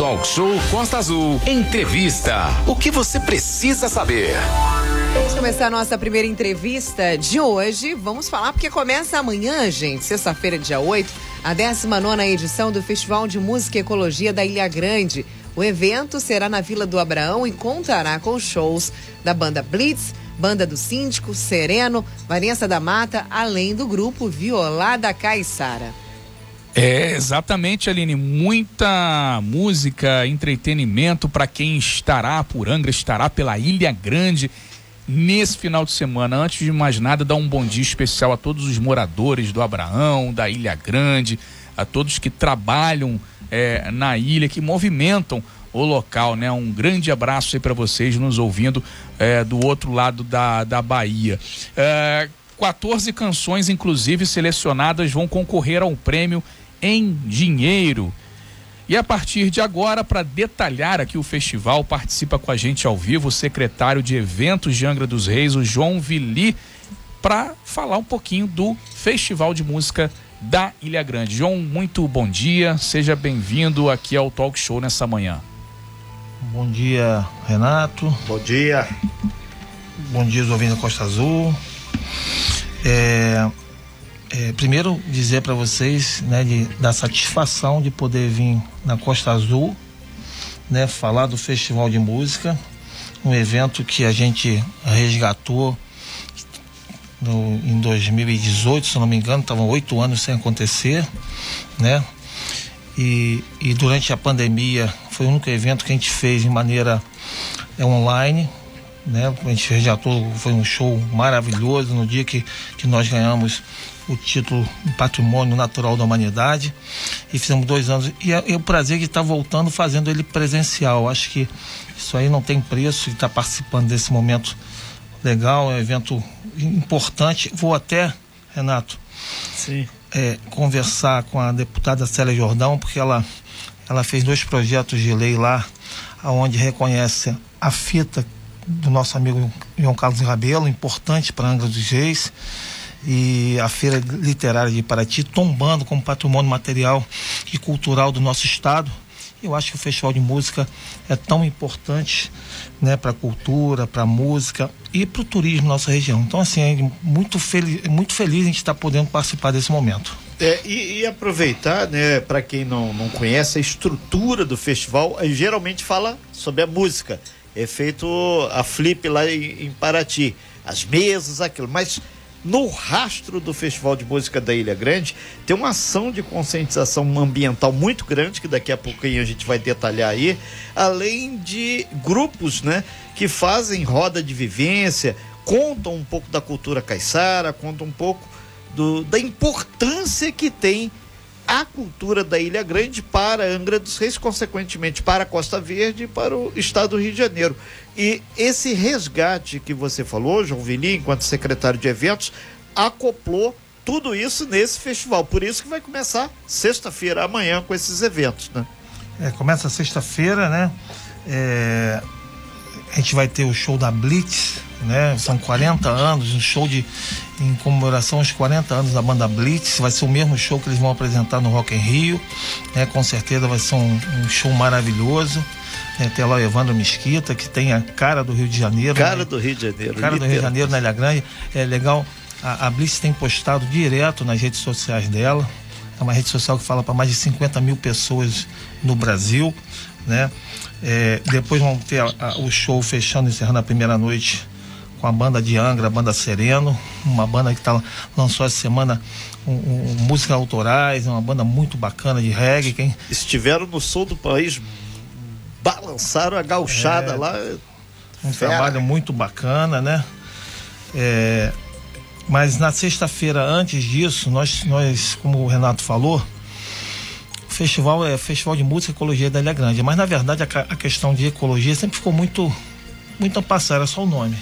Talk Show Costa Azul. Entrevista. O que você precisa saber? Vamos começar a nossa primeira entrevista de hoje. Vamos falar porque começa amanhã, gente, sexta-feira, dia 8, a 19 edição do Festival de Música e Ecologia da Ilha Grande. O evento será na Vila do Abraão e contará com shows da banda Blitz, Banda do Síndico, Sereno, Vanessa da Mata, além do grupo Violada Caiçara. É, exatamente, Aline. Muita música, entretenimento para quem estará por Angra, estará pela Ilha Grande nesse final de semana. Antes de mais nada, dar um bom dia especial a todos os moradores do Abraão, da Ilha Grande, a todos que trabalham é, na ilha, que movimentam o local, né? Um grande abraço aí para vocês nos ouvindo é, do outro lado da, da Bahia. É, 14 canções, inclusive, selecionadas vão concorrer ao prêmio em dinheiro. E a partir de agora, para detalhar aqui o festival, participa com a gente ao vivo o secretário de eventos de Angra dos Reis, o João Vili, para falar um pouquinho do Festival de Música da Ilha Grande. João, muito bom dia, seja bem-vindo aqui ao Talk Show nessa manhã. Bom dia, Renato. Bom dia. Bom dia, ouvindo Costa Azul. É, é, primeiro dizer para vocês, né, de, da satisfação de poder vir na Costa Azul, né, falar do Festival de Música, um evento que a gente resgatou no, em 2018, se não me engano, estavam oito anos sem acontecer, né? E, e durante a pandemia foi o único evento que a gente fez de maneira é, online, né? A gente resgatou, foi um show maravilhoso no dia que, que nós ganhamos o título Patrimônio Natural da Humanidade e fizemos dois anos. E é, é o prazer de estar voltando fazendo ele presencial. Acho que isso aí não tem preço de estar participando desse momento legal, é um evento importante. Vou até, Renato, Sim. É, conversar com a deputada Célia Jordão, porque ela, ela fez dois projetos de lei lá, onde reconhece a fita do nosso amigo João Carlos Rabelo, importante para Angra dos Reis, e a Feira Literária de Paraty, tombando como patrimônio material e cultural do nosso estado. Eu acho que o Festival de Música é tão importante né, para a cultura, para a música e para o turismo na nossa região. Então, assim, é muito, feliz, muito feliz a gente estar tá podendo participar desse momento. É, e, e, aproveitar, né, para quem não, não conhece a estrutura do festival, geralmente fala sobre a música. É feito a flip lá em, em Paraty, as mesas, aquilo. Mas no rastro do Festival de Música da Ilha Grande, tem uma ação de conscientização ambiental muito grande, que daqui a pouquinho a gente vai detalhar aí, além de grupos, né, que fazem roda de vivência, contam um pouco da cultura caiçara, contam um pouco do, da importância que tem a cultura da Ilha Grande para Angra dos Reis, consequentemente para a Costa Verde e para o estado do Rio de Janeiro. E esse resgate que você falou, João Vili, enquanto secretário de eventos, acoplou tudo isso nesse festival. Por isso que vai começar sexta-feira, amanhã, com esses eventos, né? É, começa sexta-feira, né? É, a gente vai ter o show da Blitz, né? São 40 anos, um show de em comemoração aos 40 anos da banda Blitz. Vai ser o mesmo show que eles vão apresentar no Rock in Rio, né? Com certeza vai ser um, um show maravilhoso. É, tem lá o Evandro Mesquita, que tem a cara do Rio de Janeiro. Cara né? do Rio de Janeiro. Cara do Rio de Janeiro na Ilha Grande. É legal. A, a Blitz tem postado direto nas redes sociais dela. É uma rede social que fala para mais de 50 mil pessoas no Brasil, né? É, depois vão ter a, a, o show fechando, encerrando a primeira noite com a banda de Angra, a banda Sereno, uma banda que tá, lançou essa semana um, um, músicas autorais, uma banda muito bacana de reggae. Quem... Estiveram no sul do país, balançaram a gauchada é, lá. Um Fera. trabalho muito bacana, né? É, mas na sexta-feira, antes disso, nós, nós, como o Renato falou, o festival é Festival de Música e Ecologia da Ilha Grande. Mas na verdade a, a questão de ecologia sempre ficou muito, muito passar, era só o nome.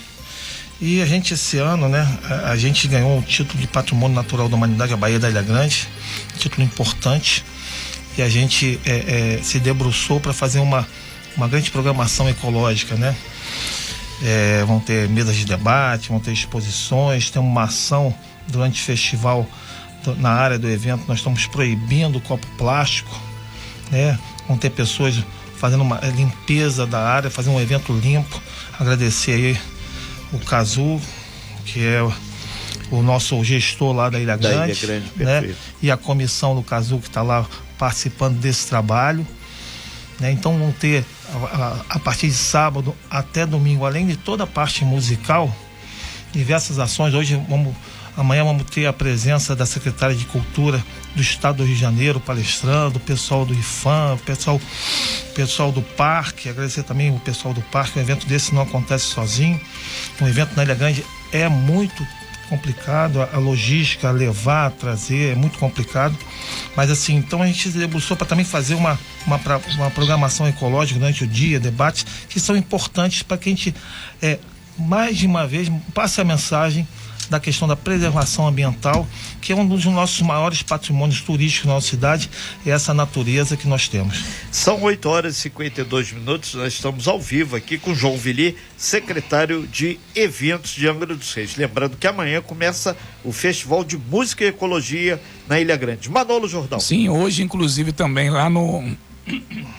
E a gente esse ano, né, a, gente ganhou o título de Patrimônio Natural da Humanidade, a Bahia da Ilha Grande, título importante. E a gente é, é, se debruçou para fazer uma, uma grande programação ecológica, né? É, vão ter mesas de debate, vão ter exposições, tem uma ação durante o festival na área do evento, nós estamos proibindo o copo plástico, né? Vão ter pessoas fazendo uma limpeza da área, fazer um evento limpo. Agradecer aí o Cazu, que é o nosso gestor lá da Ilha Da Grande, Ilha Grande, né? E a comissão do Cazu que está lá participando desse trabalho. né? Então vão ter a, a- a partir de sábado até domingo, além de toda a parte musical, diversas ações. Hoje vamos, amanhã vamos ter a presença da secretária de Cultura do Estado do Rio de Janeiro palestrando, o pessoal do IFAM, o pessoal, pessoal do parque, agradecer também o pessoal do parque. Um evento desse não acontece sozinho. Um evento na Ilha Grande é muito complicado, a, logística, levar, trazer, é muito complicado. Mas assim, então a gente se debruçou para também fazer uma, uma, uma programação ecológica durante o dia, debates que são importantes para que a gente, é, mais de uma vez, passe a mensagem da questão da preservação ambiental, que é um dos nossos maiores patrimônios turísticos na nossa cidade, é essa natureza que nós temos. São 8 horas e 52 minutos. Nós estamos ao vivo aqui com João Vili, secretário de Eventos de Angra dos Reis. Lembrando que amanhã começa o Festival de Música e Ecologia na Ilha Grande. Manolo Jordão. Sim, hoje, inclusive, também lá no.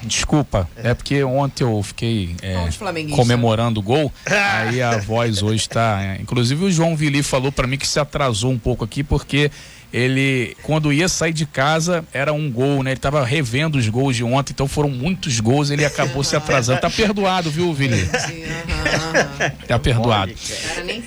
Desculpa, é porque ontem eu fiquei é, comemorando o gol, aí a voz hoje tá. é, inclusive o João Vili falou pra mim que se atrasou um pouco aqui, porque ele, quando ia sair de casa, era um gol, né? Ele tava revendo os gols de ontem, então foram muitos gols, ele acabou se atrasando. Tá perdoado, viu, Vili? Tá perdoado.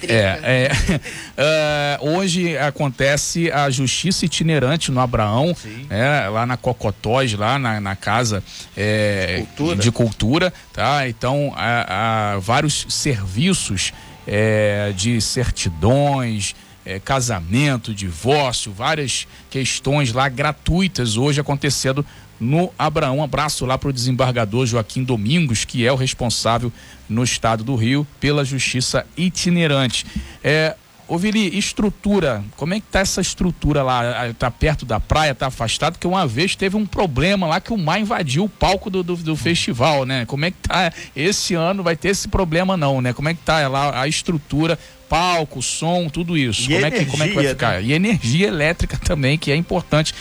É, é, Ah, hoje acontece a justiça itinerante no Abraão, né, lá na Cocotós, lá na, na casa é, Cultura. de cultura, tá? Então, há, há vários serviços é, de certidões, é, casamento, divórcio, várias questões lá gratuitas hoje acontecendo no Abraão. Abraço lá para o desembargador Joaquim Domingos, que é o responsável no estado do Rio pela justiça itinerante. É, Ô Vili, estrutura, como é que tá essa estrutura lá? Ah, Tá perto da praia, tá afastado? Porque uma vez teve um problema lá que o mar invadiu o palco do, do, do festival, né? Como é que tá? Esse ano vai ter esse problema não, né? Como é que tá lá a estrutura, palco, som, tudo isso? Como, é que, como é que vai energia, ficar? né? E energia elétrica também, que é importante,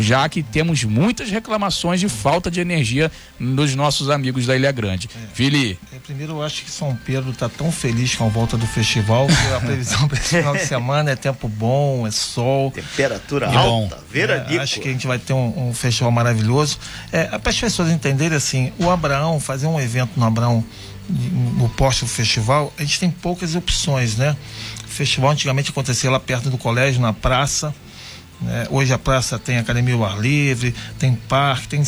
já que temos muitas reclamações de falta de energia dos nossos amigos da Ilha Grande. Vili, É, Primeiro, eu acho que São Pedro está tão feliz com a volta do festival, que a previsão para esse final de semana é tempo bom, é sol. Temperatura bom. alta, veranico. É, acho que a gente vai ter um, um festival maravilhoso. É, para as pessoas entenderem assim, o Abraão, fazer um evento no Abraão, no posto do festival, a gente tem poucas opções, né? O festival antigamente acontecia lá perto do colégio, na praça. Né? Hoje a praça tem academia ao ar livre, tem parque, tem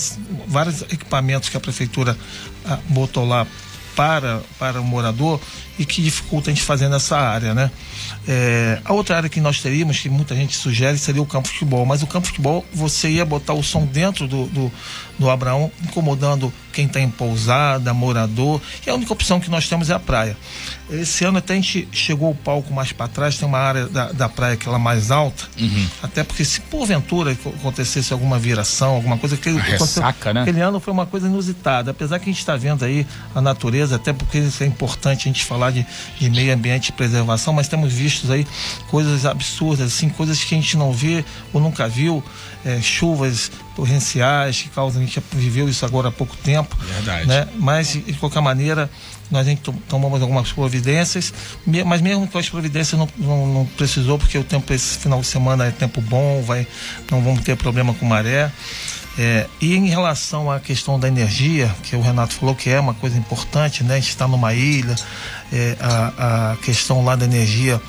vários equipamentos que a prefeitura ah, botou lá para, para o morador e que dificulta a gente fazer nessa área, né? É, a outra área que nós teríamos, que muita gente sugere, seria o campo de futebol. Mas o campo de futebol, você ia botar o som dentro do, do, do Abraão, incomodando quem está em pousada, morador. E a única opção que nós temos é a praia. Esse ano até a gente chegou o palco mais para trás, tem uma área da, da praia que ela é mais alta. Até porque se porventura acontecesse alguma viração, alguma coisa que ressaca, né? Aquele ano foi uma coisa inusitada. Apesar que a gente está vendo aí a natureza, até porque isso é importante a gente falar de, de meio ambiente e preservação, mas temos visto aí coisas absurdas, assim, coisas que a gente não vê ou nunca viu, é, chuvas torrenciais que causam, a gente viveu isso agora há pouco tempo. Verdade. Né? Mas, de qualquer maneira, nós a gente to- tomamos algumas providências, mas mesmo com as providências não, não, não precisou, porque o tempo esse final de semana é tempo bom, vai, não vamos ter problema com maré. É, e em relação à questão da energia, que o Renato falou que é uma coisa importante, né? A gente está numa ilha, é, a, a questão lá da energia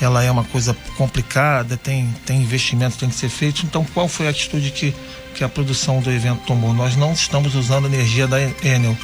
ela é uma coisa complicada, tem, tem investimento tem que ser feito. Então, qual foi a atitude que, que a produção do evento tomou? Nós não estamos usando energia da Enel.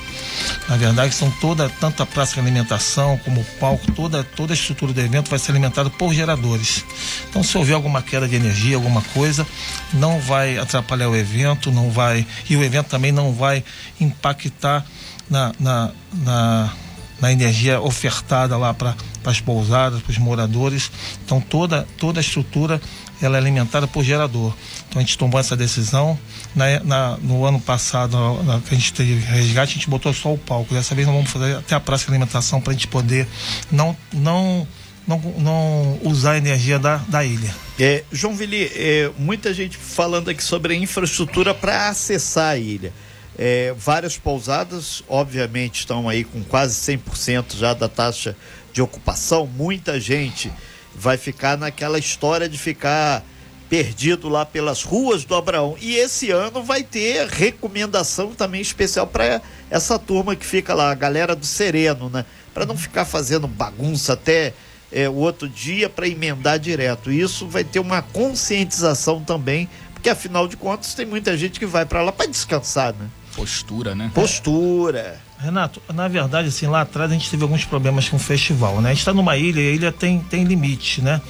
Na verdade, são toda, tanto a praça de alimentação como o palco, toda, toda a estrutura do evento vai ser alimentada por geradores. Então, se houver alguma queda de energia, alguma coisa, não vai atrapalhar o evento, não vai. E o evento também não vai impactar na, na, na, na energia ofertada lá para as pousadas, para os moradores. Então toda, toda a estrutura ela é alimentada por gerador. Então a gente tomou essa decisão. Na, na- no ano passado, na, que a gente teve resgate, a gente botou só o palco. Dessa vez nós vamos fazer até a praça de alimentação para a gente poder não, não, não, não usar a energia da, da ilha. É, João Vili, é, muita gente falando aqui sobre a infraestrutura para acessar a ilha. É, várias pousadas, obviamente, estão aí com quase 100% já da taxa de ocupação. Muita gente vai ficar naquela história de ficar perdido lá pelas ruas do Abraão. E esse ano vai ter recomendação também especial para essa turma que fica lá, a galera do Sereno, né? Para não ficar fazendo bagunça até é, o outro dia para emendar direto. Isso vai ter uma conscientização também, porque afinal de contas tem muita gente que vai para lá para descansar, né? Postura, né? Postura. Renato, na verdade, assim, lá atrás a gente teve alguns problemas com o festival, né? A gente está numa ilha e a ilha tem, tem limite, né?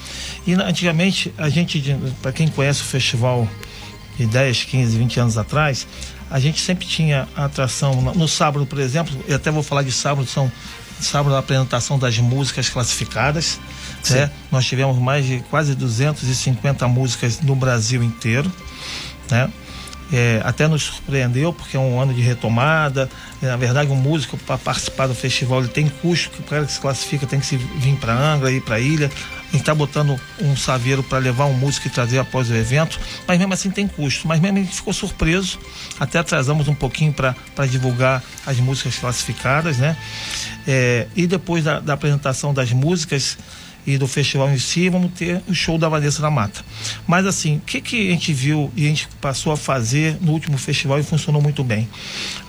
E antigamente, a gente, para quem conhece o festival de 10, 15, 20 anos atrás, a gente sempre tinha atração. No sábado, por exemplo, eu até vou falar de sábado, são sábado a apresentação das músicas classificadas. Né? Nós tivemos mais de quase 250 músicas no Brasil inteiro. Né? É, até nos surpreendeu porque é um ano de retomada. É, na verdade, um músico para participar do festival ele tem custo, que o cara que se classifica tem que se vir para Angra, ir para a ilha. A gente está botando um saveiro para levar um músico e trazer após o evento, mas mesmo assim tem custo. Mas mesmo a gente ficou surpreso, até atrasamos um pouquinho para divulgar as músicas classificadas, né? É, e depois da, da apresentação das músicas, e do festival em si, vamos ter o show da Vanessa da Mata. Mas assim, o que, que a gente viu e a gente passou a fazer no último festival e funcionou muito bem?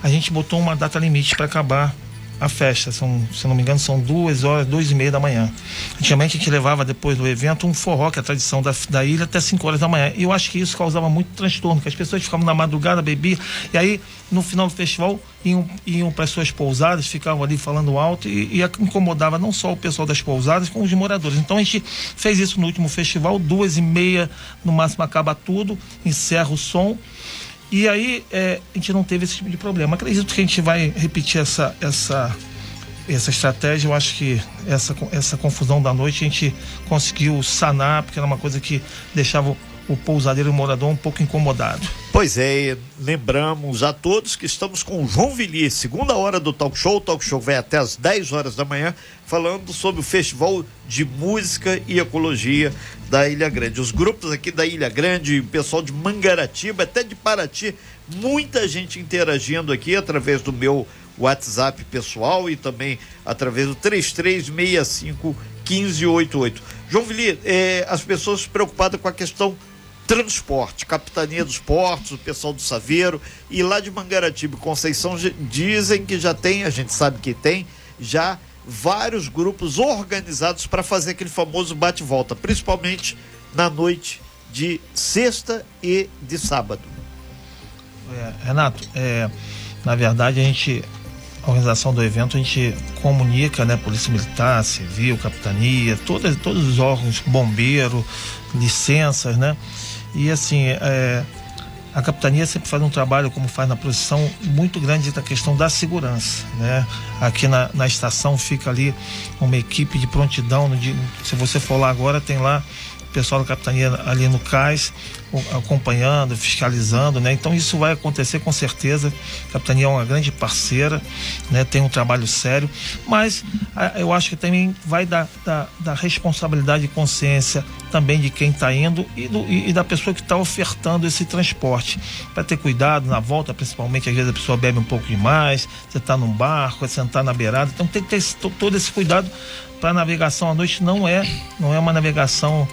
A gente botou uma data limite para acabar a festa. São, se não me engano, são duas horas, duas e meia da manhã. Antigamente a gente levava depois do evento um forró, que é a tradição da, da ilha, até 5 horas da manhã. E eu acho que isso causava muito transtorno, que as pessoas ficavam na madrugada, bebiam, e aí no final do festival iam, iam para as suas pousadas, ficavam ali falando alto e, e, incomodava não só o pessoal das pousadas, como os moradores. Então a gente fez isso no último festival, duas e meia, no máximo acaba tudo, encerra o som e aí é, a gente não teve esse tipo de problema. Acredito que a gente vai repetir essa, essa, essa estratégia. Eu acho que essa, essa confusão da noite a gente conseguiu sanar, porque era uma coisa que deixava o pousadeiro morador um pouco incomodado. Pois é, lembramos a todos que estamos com o João Villi, segunda hora do talk show. O talk show vai até às 10 horas da manhã, falando sobre o Festival de Música e Ecologia da Ilha Grande. Os grupos aqui da Ilha Grande, o pessoal de Mangaratiba, até de Paraty, muita gente interagindo aqui através do meu WhatsApp pessoal e também através do 3365 1588. João Villi, eh, as pessoas preocupadas com a questão transporte, Capitania dos Portos, o pessoal do Saveiro e lá de Mangaratiba Conceição dizem que já tem, a gente sabe que tem, já vários grupos organizados para fazer aquele famoso bate-volta, principalmente na noite de sexta e de sábado. É, Renato, é, na verdade a gente a organização do evento a gente comunica, né, Polícia Militar, Civil, Capitania, todos, todos os órgãos, bombeiro, licenças, né? E assim, é, a capitania sempre faz um trabalho, como faz na procissão, muito grande da questão da segurança. Né? Aqui na, na estação fica ali uma equipe de prontidão. De, se você for lá agora, tem lá o pessoal da capitania ali no cais, acompanhando, fiscalizando, né? Então isso vai acontecer com certeza. A capitania é uma grande parceira, né? Tem um trabalho sério, mas eu acho que também vai dar da, da responsabilidade e consciência também de quem está indo e, do, e, da pessoa que está ofertando esse transporte. Para ter cuidado na volta, principalmente, às vezes a pessoa bebe um pouco demais, você está num barco, você sentar na beirada, então tem que ter esse, todo esse cuidado para a navegação à noite não é, não é uma navegação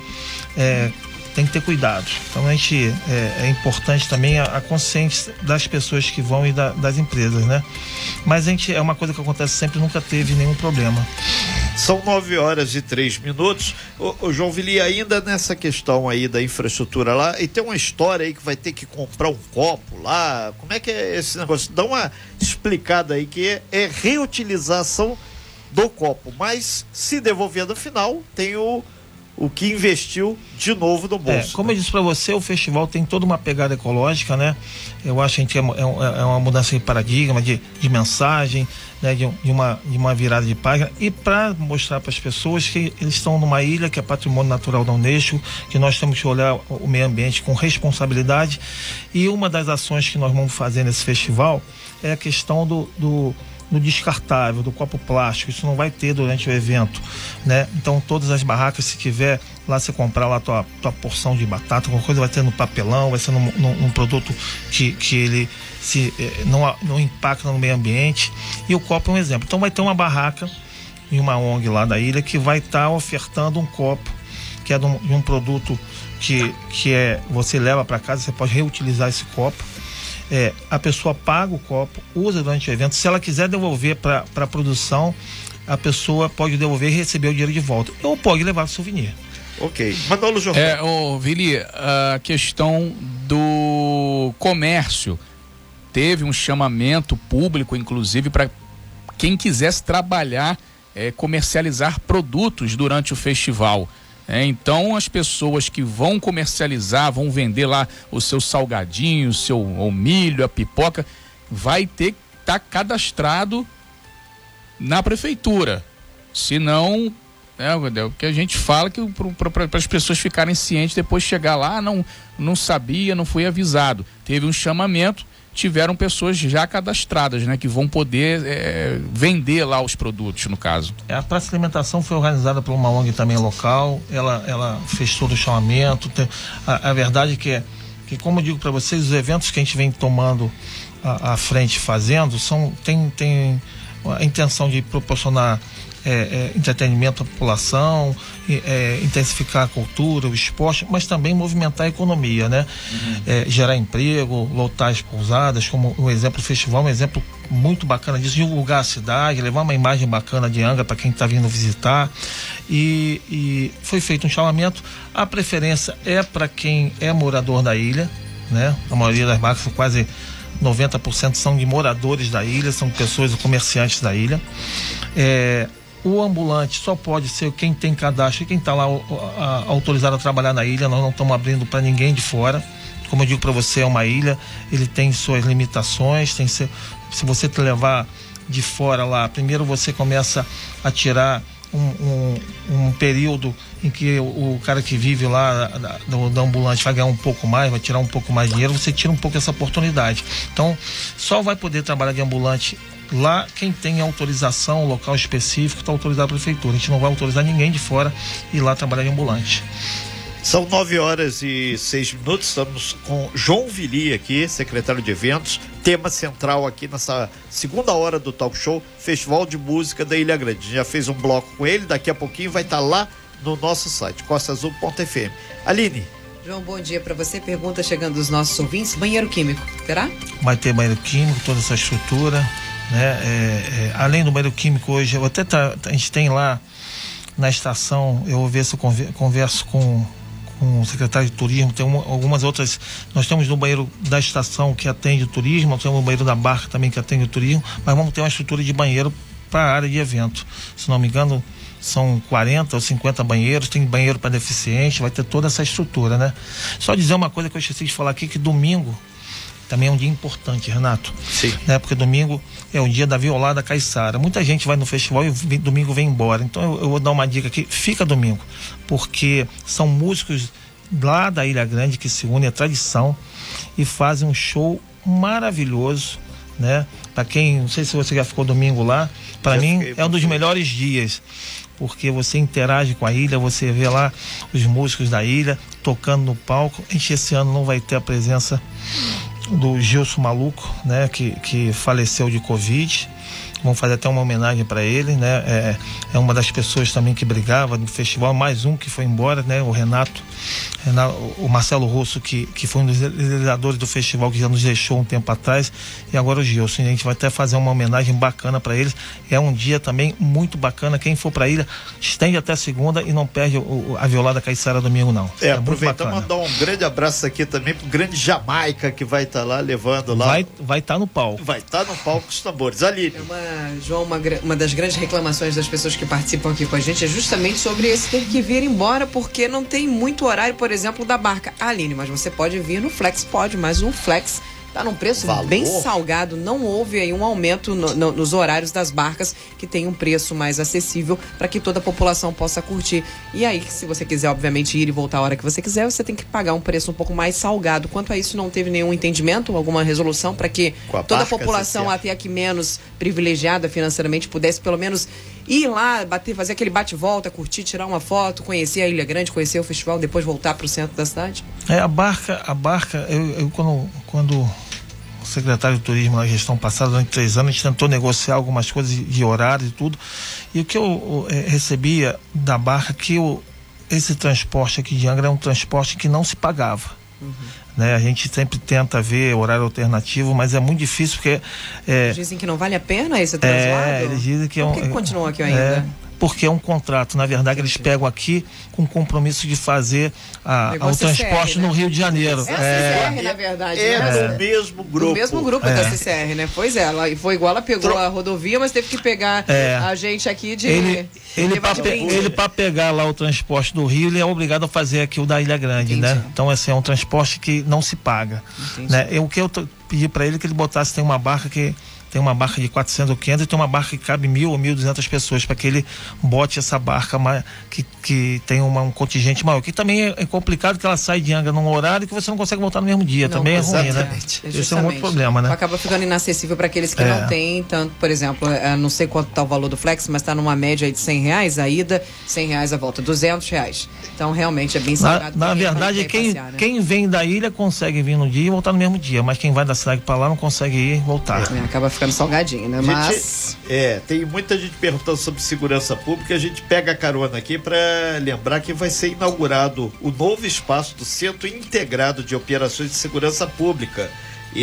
é, tem que ter cuidado. Então a gente é, é importante também a, a, consciência das pessoas que vão e da, das empresas, né? Mas a gente é uma coisa que acontece sempre, nunca teve nenhum problema. São nove horas e três minutos. O, João Vili, ainda nessa questão aí da infraestrutura lá, e tem uma história aí que vai ter que comprar um copo lá. Como é que é esse negócio? Dá uma explicada aí que é, é reutilização do copo, mas se devolver no final, tem o o que investiu de novo no bolso. É, como eu disse para você, o festival tem toda uma pegada ecológica, né? Eu acho que a gente é, é, é uma mudança de paradigma, de, de mensagem, né? de, de, uma, de uma virada de página e para mostrar para as pessoas que eles estão numa ilha que é patrimônio natural da Unesco, que nós temos que olhar o meio ambiente com responsabilidade e uma das ações que nós vamos fazer nesse festival é a questão do, do do descartável, do copo plástico, isso não vai ter durante o evento, né? Então todas as barracas, se tiver lá você comprar lá tua, tua porção de batata, alguma coisa vai ter no papelão, vai ser num, num, num produto que, que ele se, eh, não, não impacta no meio ambiente. E o copo é um exemplo. Então vai ter uma barraca em uma ONG lá da ilha que vai estar tá ofertando um copo que é de um, de um produto que, que é você leva para casa, você pode reutilizar esse copo. É, a pessoa paga o copo, usa durante o evento. Se ela quiser devolver para a produção, a pessoa pode devolver e receber o dinheiro de volta. Ou pode levar o souvenir. Ok. Manolo Jordão. É, ô, Vili, a questão do comércio. Teve um chamamento público, inclusive, para quem quisesse trabalhar, é, comercializar produtos durante o festival. É, então as pessoas que vão comercializar, vão vender lá o seu salgadinho, o seu o milho, a pipoca, vai ter que estar tá cadastrado na prefeitura. Senão, é, o que a gente fala que para as pessoas ficarem cientes, depois chegar lá, não, não sabia, não foi avisado. Teve um chamamento, tiveram pessoas já cadastradas, né, que vão poder é, vender lá os produtos, no caso. É, a praça de alimentação foi organizada por uma ONG também local, ela, ela fez todo o chamamento. Tem, a, a, verdade é que, é, que, como eu digo para vocês, os eventos que a gente vem tomando à frente fazendo são tem, tem a intenção de proporcionar é, é, entretenimento à população, é, intensificar a cultura, o esporte, mas também movimentar a economia, né? Uhum. É, gerar emprego, lotar as pousadas, como o exemplo do festival, um exemplo muito bacana disso, divulgar a cidade, levar uma imagem bacana de Anga para quem está vindo visitar. E, e, foi feito um chamamento. A preferência é para quem é morador da ilha, né? A maioria das marcas, quase 90% são de moradores da ilha, são pessoas, comerciantes da ilha. É, o ambulante só pode ser quem tem cadastro e quem está lá a, a, autorizado a trabalhar na ilha. Nós não estamos abrindo para ninguém de fora. Como eu digo para você, é uma ilha, ele tem suas limitações. Tem se, se você te levar de fora lá, primeiro você começa a tirar um, um, um, período em que o, o, cara que vive lá da, do, da ambulante vai ganhar um pouco mais, vai tirar um pouco mais dinheiro, você tira um pouco essa oportunidade. Então, só vai poder trabalhar de ambulante Lá, quem tem autorização, local específico, está autorizado a prefeitura. A gente não vai autorizar ninguém de fora ir lá trabalhar em ambulante. São nove horas e seis minutos. Estamos com João Vili aqui, secretário de eventos. Tema central aqui nessa segunda hora do talk show, Festival de Música da Ilha Grande. A gente já fez um bloco com ele, daqui a pouquinho vai estar tá lá no nosso site, costaazul.fm. Aline. João, bom dia para você. Pergunta chegando dos nossos ouvintes: banheiro químico, terá? Vai ter banheiro químico, toda essa estrutura. Né? É, é, além do banheiro químico hoje, eu até tá, a gente tem lá na estação, eu se eu converso com, com o secretário de turismo, tem uma, algumas outras. Nós temos no banheiro da estação que atende o turismo, nós temos o banheiro da barca também que atende o turismo, mas vamos ter uma estrutura de banheiro para a área de evento. Se não me engano, são 40 ou 50 banheiros, tem banheiro para deficiente, vai ter toda essa estrutura, né? Só dizer uma coisa que eu esqueci de falar aqui, que domingo também é um dia importante, Renato. Sim. Né? Porque domingo é o dia da violada caiçara. Muita gente vai no festival e vem, domingo vem embora. Então eu, eu, vou dar uma dica aqui, fica domingo, porque são músicos lá da Ilha Grande que se unem à tradição e fazem um show maravilhoso, né? Para quem, não sei se você já ficou domingo lá, para mim é um dos melhores dias porque você interage com a ilha, você vê lá os músicos da ilha tocando no palco. A gente esse ano não vai ter a presença do Gilson Maluco, né, que, que faleceu de Covid. Vamos fazer até uma homenagem para ele, né? É, é uma das pessoas também que brigava no festival, mais um que foi embora, né? O Renato o Marcelo Russo, que, que foi um dos realizadores do festival, que já nos deixou um tempo atrás, e agora o Gilson. A gente vai até fazer uma homenagem bacana para eles. É um dia também muito bacana. Quem for para a ilha, estende até segunda e não perde o, a violada Caiçara domingo, não. É, é aproveitar e mandar um grande abraço aqui também pro grande Jamaica que vai estar tá lá levando lá. Vai estar vai tá no palco. Vai estar tá no palco os tambores. Ali. Uma, João, uma, uma das grandes reclamações das pessoas que participam aqui com a gente é justamente sobre esse ter que vir embora porque não tem muito horário, por exemplo, da barca. Aline, mas você pode vir no Flex, pode, mas um Flex Tá num preço Valor. bem salgado, não houve aí um aumento no- no- nos horários das barcas que tem um preço mais acessível para que toda a população possa curtir. E aí, se você quiser, obviamente, ir e voltar a hora que você quiser, você tem que pagar um preço um pouco mais salgado. Quanto a isso, não teve nenhum entendimento, alguma resolução para que a toda a população, até aqui menos privilegiada financeiramente, pudesse pelo menos ir lá, bater, fazer aquele bate-volta, curtir, tirar uma foto, conhecer a Ilha Grande, conhecer o festival, depois voltar para o centro da cidade? É, a barca, a barca, eu, eu quando, quando o secretário de turismo na gestão passada, durante três anos, a gente tentou negociar algumas coisas de, horário e tudo. E o que eu, eu, eh, recebia da barca, que o, esse transporte aqui de Angra é um transporte que não se pagava. Né? A gente sempre tenta ver horário alternativo, mas é muito difícil porque é, Dizem que não vale a pena esse translado? é, eles dizem que é Por um. que, que continuam aqui é, ainda? Porque é um contrato. Na verdade, eles pegam aqui com compromisso de fazer a, o transporte CCR, né? no Rio de Janeiro. É a É, CCR, na verdade. É, né? do mesmo grupo. Do mesmo grupo É. da CCR, né? Pois é, ela foi igual, ela pegou Tro- a rodovia, mas teve que pegar É. a gente aqui de. ele, ele para ele pra pegar lá o transporte do Rio, ele é obrigado a fazer aqui o da Ilha Grande, Entendi. né? Então, assim, é um transporte que não se paga. Entendi. Né? Eu, o que eu pedi para ele é que ele botasse, tem uma barca que tem uma barca de 400 ou 500 e tem uma barca que cabe mil ou 1.200 pessoas, para que ele bote essa barca que, que tem uma- um contingente maior. Que também é, é complicado que ela sai de Angra num horário que você não consegue voltar no mesmo dia. Não, também é ruim, né? exatamente. É, Esse é um outro problema, né? Acaba ficando inacessível para aqueles que É. não têm tanto, por exemplo, é, não sei quanto está o valor do Flex, mas está numa média de 100 reais a ida, 100 reais a volta, 200 reais. Então realmente é bem Na, salgado. na quem verdade, quem, passear, né? quem vem da ilha consegue vir no dia e voltar no mesmo dia, mas quem vai da cidade para lá não consegue ir e voltar. É, acaba ficando salgadinho, né? Gente, Mas. é, tem muita gente perguntando sobre segurança pública. A gente pega a carona aqui para lembrar que vai ser inaugurado o novo espaço do Centro Integrado de Operações de Segurança Pública. E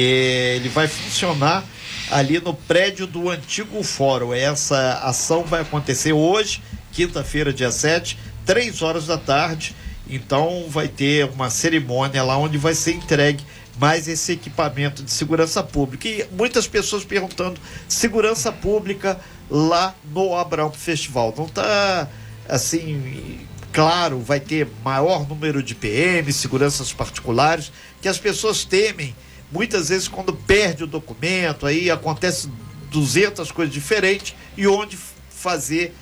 ele vai funcionar ali no prédio do antigo fórum. Essa ação vai acontecer hoje, quinta-feira, dia 7, 3 horas da tarde. Então vai ter uma cerimônia lá onde vai ser entregue mais esse equipamento de segurança pública. E muitas pessoas perguntando: segurança pública lá no Abraão Festival. Não está assim. Claro, vai ter maior número de PM, seguranças particulares, que as pessoas temem. Muitas vezes, quando perde o documento, aí acontece 200 coisas diferentes. E onde fazer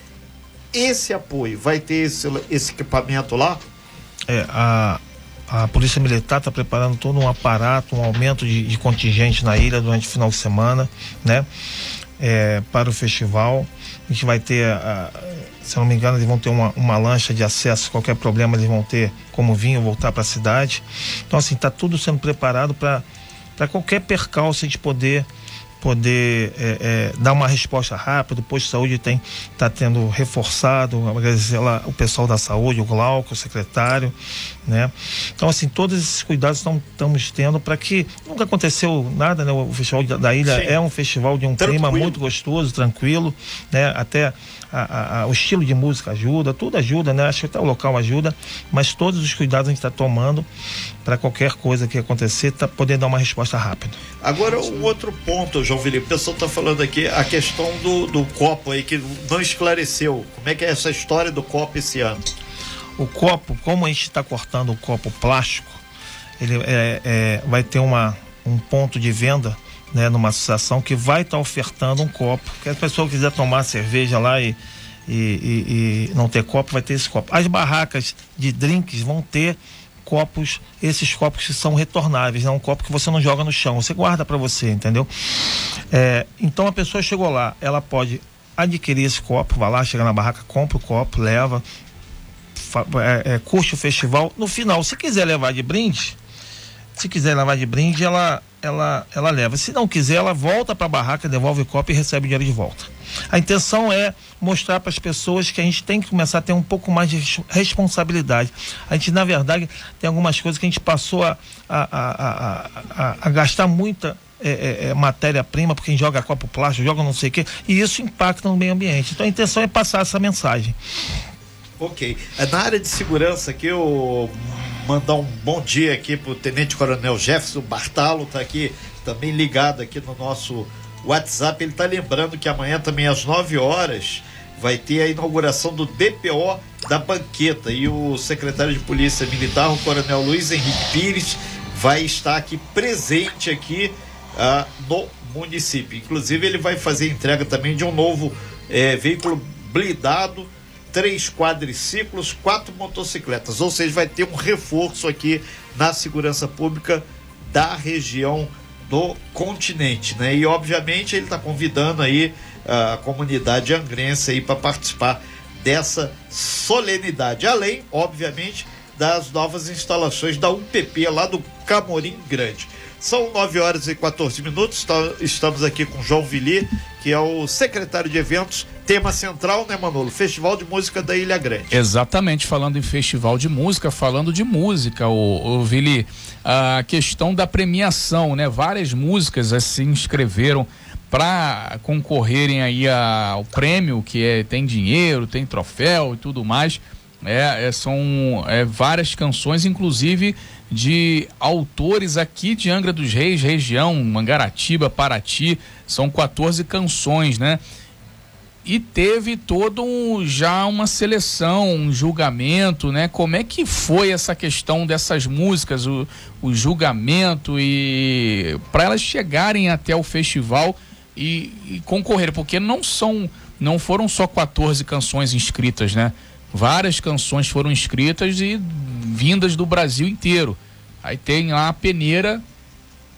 esse apoio? Vai ter esse, esse equipamento lá? É, a, a Polícia Militar está preparando todo um aparato, um aumento de, de contingente na ilha durante o final de semana, né? É, para o festival. A gente vai ter, a- se não me engano, eles vão ter uma, uma lancha de acesso. Qualquer problema, eles vão ter como ou voltar para a cidade. Então, assim, está tudo sendo preparado para qualquer percalço gente poder poder é, é, dar uma resposta rápida. O posto de saúde tem está tendo reforçado, agradecer lá o pessoal da saúde, o Glauco, o secretário, né? Então assim todos esses cuidados estamos tendo para que nunca aconteceu nada, né? O festival da, da ilha Sim. é um festival de um Tranquilo. clima muito gostoso, tranquilo, né? Até a- a- o estilo de música ajuda, tudo ajuda, né? Acho que até o local ajuda, mas todos os cuidados a gente está tomando para qualquer coisa que acontecer, tá poder dar uma resposta rápida. Agora, um outro ponto, João Felipe, o pessoal está falando aqui a questão do, do copo aí, que não esclareceu. Como é que é essa história do copo esse ano? O copo, como a gente está cortando o copo plástico, ele é, é, vai ter uma, um ponto de venda né, numa associação que vai estar ofertando um copo. Que a pessoa quiser tomar cerveja lá e, e, e- e não ter copo, vai ter esse copo. As barracas de drinks vão ter copos, esses copos que são retornáveis, é um copo que você não joga no chão, você guarda para você, entendeu? É, então a pessoa chegou lá, ela pode adquirir esse copo, vai lá, chega na barraca, compra o copo, leva, é, é, curte o festival. No final, se quiser levar de brinde, se quiser levar de brinde, ela, ela, ela leva. Se não quiser, ela volta para a barraca, devolve o copo e recebe o dinheiro de volta. A intenção é mostrar para as pessoas que a gente tem que começar a ter um pouco mais de res- responsabilidade. A gente, na verdade, tem algumas coisas que a gente passou a, a, a, a, a- gastar muita é, é, é, matéria-prima, porque gente joga copo plástico, joga não sei o quê, e isso impacta no meio ambiente. Então a intenção é passar essa mensagem. Ok. É, Na área de segurança aqui, eu mandar um bom dia aqui pro Tenente Coronel Jefferson Bartalo, tá aqui também ligado aqui no nosso WhatsApp. Ele tá lembrando que amanhã também às 9 horas vai ter a inauguração do DPO da banqueta e o secretário de Polícia Militar, o Coronel Luiz Henrique Pires, vai estar aqui presente aqui uh, no município. Inclusive ele vai fazer entrega também de um novo eh, veículo blindado, três quadriciclos, quatro motocicletas. Ou seja, vai ter um reforço aqui na segurança pública da região do continente, né? E obviamente ele está convidando aí a comunidade angrense aí para participar dessa solenidade, além, obviamente, das novas instalações da UPP lá do Camorim Grande. São 9 horas e 14 minutos. Estamos aqui com João Vili, que é o secretário de eventos. Tema central, né, Manolo? Festival de Música da Ilha Grande. Exatamente, falando em festival de música, falando de música, o, Vili, a questão da premiação, né? Várias músicas se inscreveram para concorrerem aí ao prêmio, que é, tem dinheiro, tem troféu e tudo mais. É, é, são é, várias canções, inclusive de autores aqui de Angra dos Reis, região, Mangaratiba, Paraty, são 14 canções, né? E teve todo um, já uma seleção, um julgamento, né? Como é que foi essa questão dessas músicas, o, o julgamento e para elas chegarem até o festival e, e concorrer, porque não são, não foram só 14 canções inscritas, né? Várias canções foram inscritas e vindas do Brasil inteiro. Aí tem lá a peneira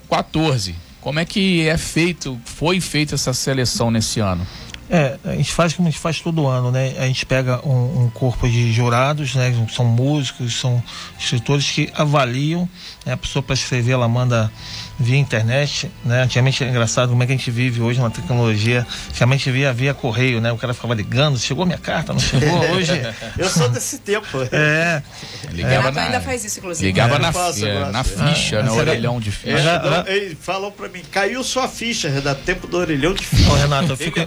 14. Como é que é feito, foi feita essa seleção nesse ano? É, a gente faz como a gente faz todo ano, né? A gente pega um, um corpo de jurados, né? São músicos, são escritores que avaliam. Né? A pessoa para escrever, ela manda via internet, né? Antigamente é engraçado como é que a gente vive hoje na tecnologia. Antigamente via via correio, né? O cara ficava ligando, chegou minha carta, não chegou hoje. Eu sou desse tempo. É. Ligava na, ainda faz isso, inclusive. Ligava é, na, faço, é, na ficha, no orelhão de ficha. Era, era... Ele falou pra mim, caiu sua ficha, Renato, tempo do orelhão de ficha. Ô, Renato, eu fico,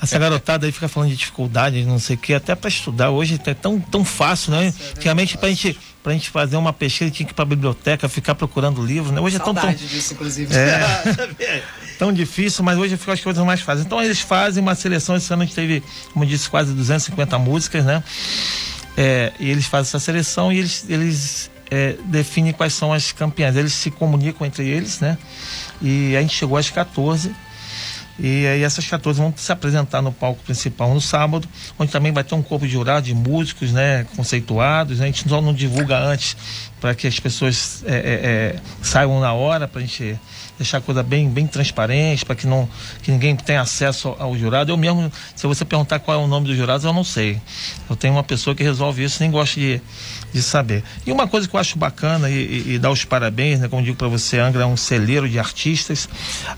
essa garotada aí fica falando de dificuldade, não sei o que, até para estudar hoje é tão, tão fácil, né? É Antigamente pra gente pra gente fazer uma pesquisa, tinha que ir pra biblioteca, ficar procurando livros, né? Hoje é tão, tão disso, inclusive. É, tão difícil, mas hoje ficam as coisas mais fáceis. Então eles fazem uma seleção, esse ano a gente teve, como disse, quase 250 músicas, né? É, e eles fazem essa seleção e eles, eles é, definem quais são as campeãs. Eles se comunicam entre eles, né? E a gente chegou às 14 e aí essas 14 vão se apresentar no palco principal no sábado, onde também vai ter um corpo de jurado de músicos, né, conceituados. Né? A gente só não divulga antes para que as pessoas é, é, é, saiam na hora, para a gente deixar a coisa bem, bem transparente, para que não que ninguém tenha acesso ao jurado. Eu mesmo, se você perguntar qual é o nome dos jurados, eu não sei. Eu tenho uma pessoa que resolve isso, nem gosto de, de saber. E uma coisa que eu acho bacana e, e, e dar os parabéns, né, como digo para você, Angra é um celeiro de artistas.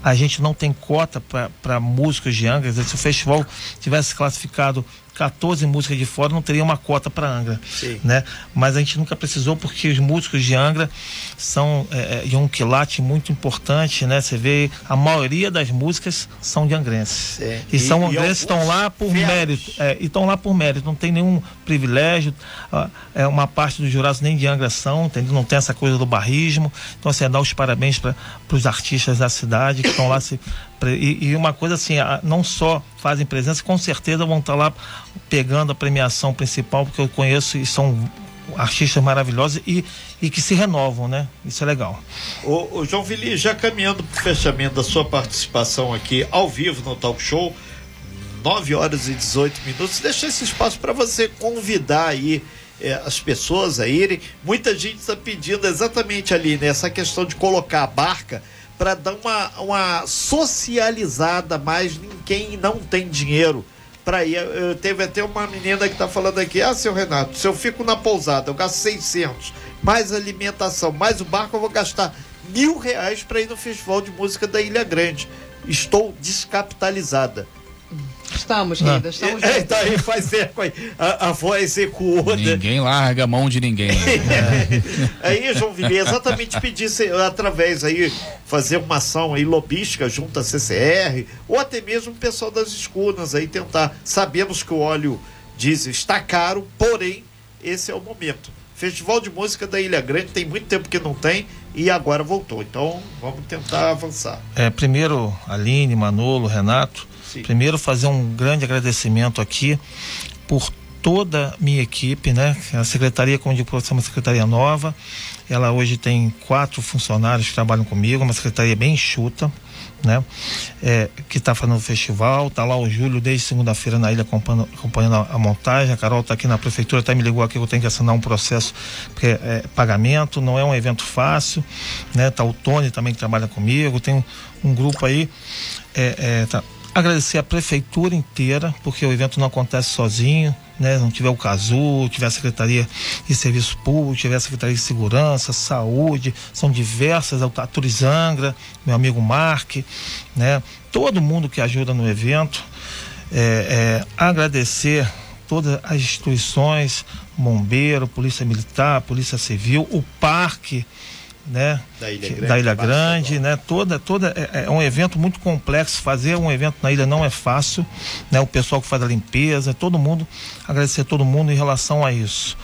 A gente não tem cota para músicos de Angra. Se o festival tivesse classificado 14 músicas de fora não teria uma cota para Angra, Sim. né? Mas a gente nunca precisou porque os músicos de Angra são é, é de um quilate muito importante, né? Você vê a maioria das músicas são de angrenses Sim. e, e são angrenses estão lá por mérito, é, e estão lá por mérito, não tem nenhum privilégio, é uma parte dos jurados nem de Angra são, entendeu? Não tem essa coisa do barrismo, então assim, é dar os parabéns para os artistas da cidade que estão lá se e, e, uma coisa assim, não só fazem presença, com certeza vão estar lá pegando a premiação principal, porque eu conheço e são artistas maravilhosos e, e que se renovam, né? Isso é legal. O, o João Vili, já caminhando para o fechamento da sua participação aqui ao vivo no Talk Show, 9 horas e 18 minutos, deixa esse espaço para você convidar aí é, as pessoas a irem. Muita gente está pedindo exatamente ali, né, questão de colocar a barca para dar uma, uma socializada mais em quem não tem dinheiro para ir. Eu, teve até uma menina que tá falando aqui: ah, seu Renato, se eu fico na pousada, eu gasto 600, mais alimentação, mais o barco, eu vou gastar mil reais para ir no Festival de Música da Ilha Grande. Estou descapitalizada. Estamos, querida, estamos é, Então aí faz eco aí. A, a voz ecoou. Né? Ninguém larga a mão de ninguém. é. Aí, João Vili, exatamente pedir através aí, fazer uma ação aí lobística junto à CCR, ou até mesmo o pessoal das escunas aí tentar. Sabemos que o óleo diesel está caro, porém, esse é o momento. Festival de Música da Ilha Grande tem muito tempo que não tem e agora voltou. Então vamos tentar avançar. É, primeiro, Aline, Manolo, Renato, Sim. Primeiro, fazer um grande agradecimento aqui por toda a minha equipe, né? A secretaria, como digo, é uma secretaria nova. Ela hoje tem quatro funcionários que trabalham comigo, uma secretaria bem enxuta, né? É, que está fazendo o festival, tá lá o Júlio desde segunda-feira na ilha acompanhando, acompanhando a, a, montagem, a Carol está aqui na prefeitura, até me ligou aqui que eu tenho que assinar um processo, porque é, é pagamento, não é um evento fácil, né? Tá o Tony também que trabalha comigo, tem um, um grupo aí, é, é tá, agradecer a prefeitura inteira, porque o evento não acontece sozinho, né? Não tiver o CASU, tiver a Secretaria de Serviço Público, tiver a Secretaria de Segurança, Saúde, são diversas, a Turizangra, meu amigo Mark, né? Todo mundo que ajuda no evento. É, é, agradecer todas as instituições, Bombeiro, Polícia Militar, Polícia Civil, o Parque, né? Da Ilha Grande, da Ilha Grande né? Toda, toda é, é, um evento muito complexo. Fazer um evento na ilha não é fácil, né? O pessoal que faz a limpeza, todo mundo, agradecer a todo mundo em relação a isso,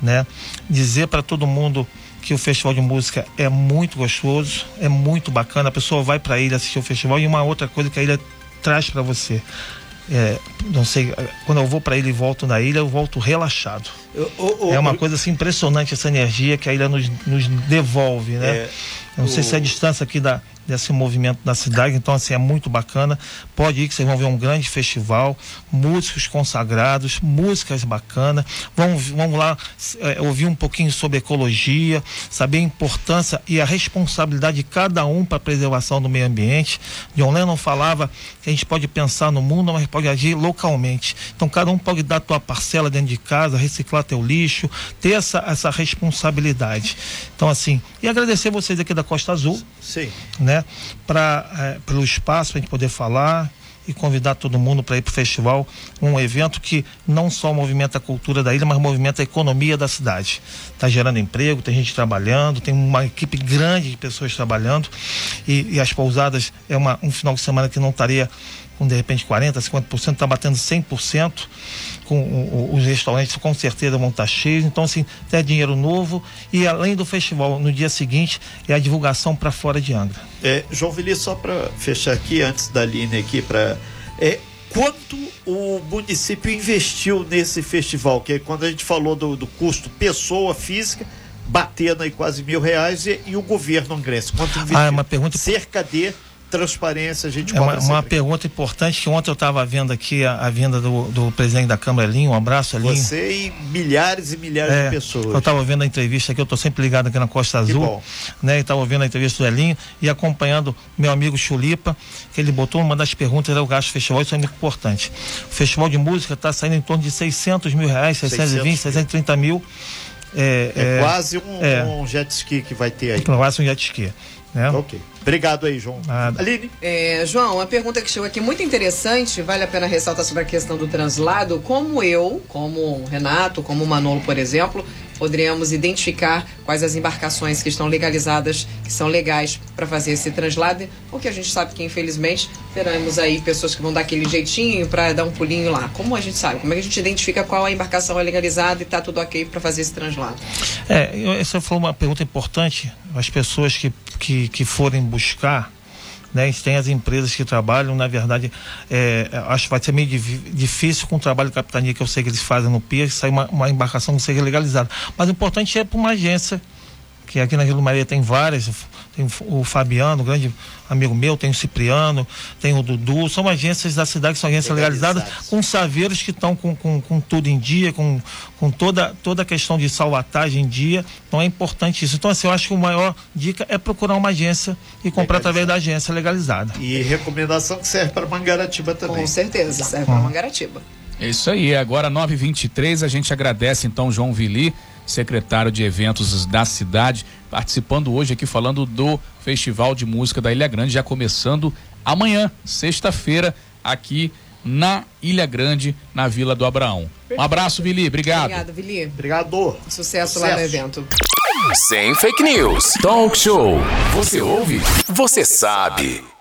né? Dizer para todo mundo que o festival de música é muito gostoso, é muito bacana. A pessoa vai para a ilha assistir o festival e uma outra coisa que a ilha traz para você é, não sei, quando eu vou para ele e volto na ilha, eu volto relaxado. Eu, eu, eu, é uma coisa assim impressionante essa energia que a ilha nos, nos devolve, né? É, não sei se é a distância aqui da, desse movimento da cidade. Então, assim, é muito bacana. Pode ir que vocês vão ver um grande festival, músicos consagrados, músicas bacanas. Vamos, vamos lá é, ouvir um pouquinho sobre ecologia, saber a importância e a responsabilidade de cada um para a preservação do meio ambiente. John Lennon falava que a gente pode pensar no mundo, mas pode agir localmente. Então, cada um pode dar a tua parcela dentro de casa, reciclar teu lixo, ter essa, essa responsabilidade. Então, assim, e agradecer vocês aqui da Costa Azul. Sim. Né? Né? Para é, pelo espaço para a gente poder falar e convidar todo mundo para ir para o festival, um evento que não só movimenta a cultura da ilha, mas movimenta a economia da cidade. Está gerando emprego, tem gente trabalhando, tem uma equipe grande de pessoas trabalhando e, e as pousadas é uma, um final de semana que não estaria com de repente 40%, 50%, está batendo 100%, com o, os restaurantes com certeza vão estar cheios. Então, assim, é dinheiro novo e além do festival, no dia seguinte, é a divulgação para fora de Angra. É, João Vili, só para fechar aqui, antes da linha aqui, para. É, quanto o município investiu nesse festival? Que é quando a gente falou do, do custo pessoa física, batendo aí quase mil reais e, e o governo angrense. Quanto investiu? Ah, é uma pergunta. Cerca de transparência a gente É uma, uma pergunta importante que ontem eu estava vendo aqui a, a vinda do, do, presidente da Câmara, Elinho, um abraço, Elinho. Você e milhares e milhares é, de pessoas. Eu estava vendo a entrevista aqui, eu estou sempre ligado aqui na Costa Azul, né? E estava vendo a entrevista do Elinho e acompanhando meu amigo Chulipa, que ele botou uma das perguntas o gasto festival, isso é muito importante. O festival de música está saindo em torno de 600 mil reais, 620, 600 630 mil. É, é, é quase um, é, um jet ski que vai ter aí. Quase um jet ski. Né? Ok. Obrigado aí, João. Nada. Aline? É, João, uma pergunta que chegou aqui muito interessante, vale a pena ressaltar sobre a questão do translado. Como eu, como o Renato, como o Manolo, por exemplo, poderíamos identificar quais as embarcações que estão legalizadas, que são legais para fazer esse translado, porque a gente sabe que infelizmente teremos aí pessoas que vão dar aquele jeitinho para dar um pulinho lá. Como a gente sabe? Como é que a gente identifica qual a embarcação é legalizada e está tudo ok para fazer esse translado? É, essa foi uma pergunta importante. As pessoas que, que, que forem buscar né? A gente tem as empresas que trabalham, na verdade, é, acho que vai ser meio difícil com o trabalho de capitania que eu sei que eles fazem no PIA, sair uma, uma embarcação que seja legalizada. Mas o importante é para uma agência, que aqui na Rio Maria tem várias, tem o Fabiano, grande amigo meu, tem o Cipriano, tem o Dudu, são agências da cidade que são agências legalizadas, com saveiros que estão com, com, com, tudo em dia, com, com toda, toda a questão de salvatagem em dia. Então é importante isso. Então, assim, eu acho que a maior dica é procurar uma agência e comprar através da agência legalizada. E recomendação que serve para Mangaratiba também. Com certeza, serve para Mangaratiba. É isso aí, agora 9h23, a gente agradece então João Vili secretário de eventos da cidade, participando hoje aqui falando do Festival de Música da Ilha Grande, já começando amanhã, sexta-feira, aqui na Ilha Grande, na Vila do Abraão. Um abraço, Vili. Obrigado. Obrigado, Vili. Obrigado. Sucesso, Sucesso lá no evento. Sem fake news. Talk show. Você ouve? Você sabe.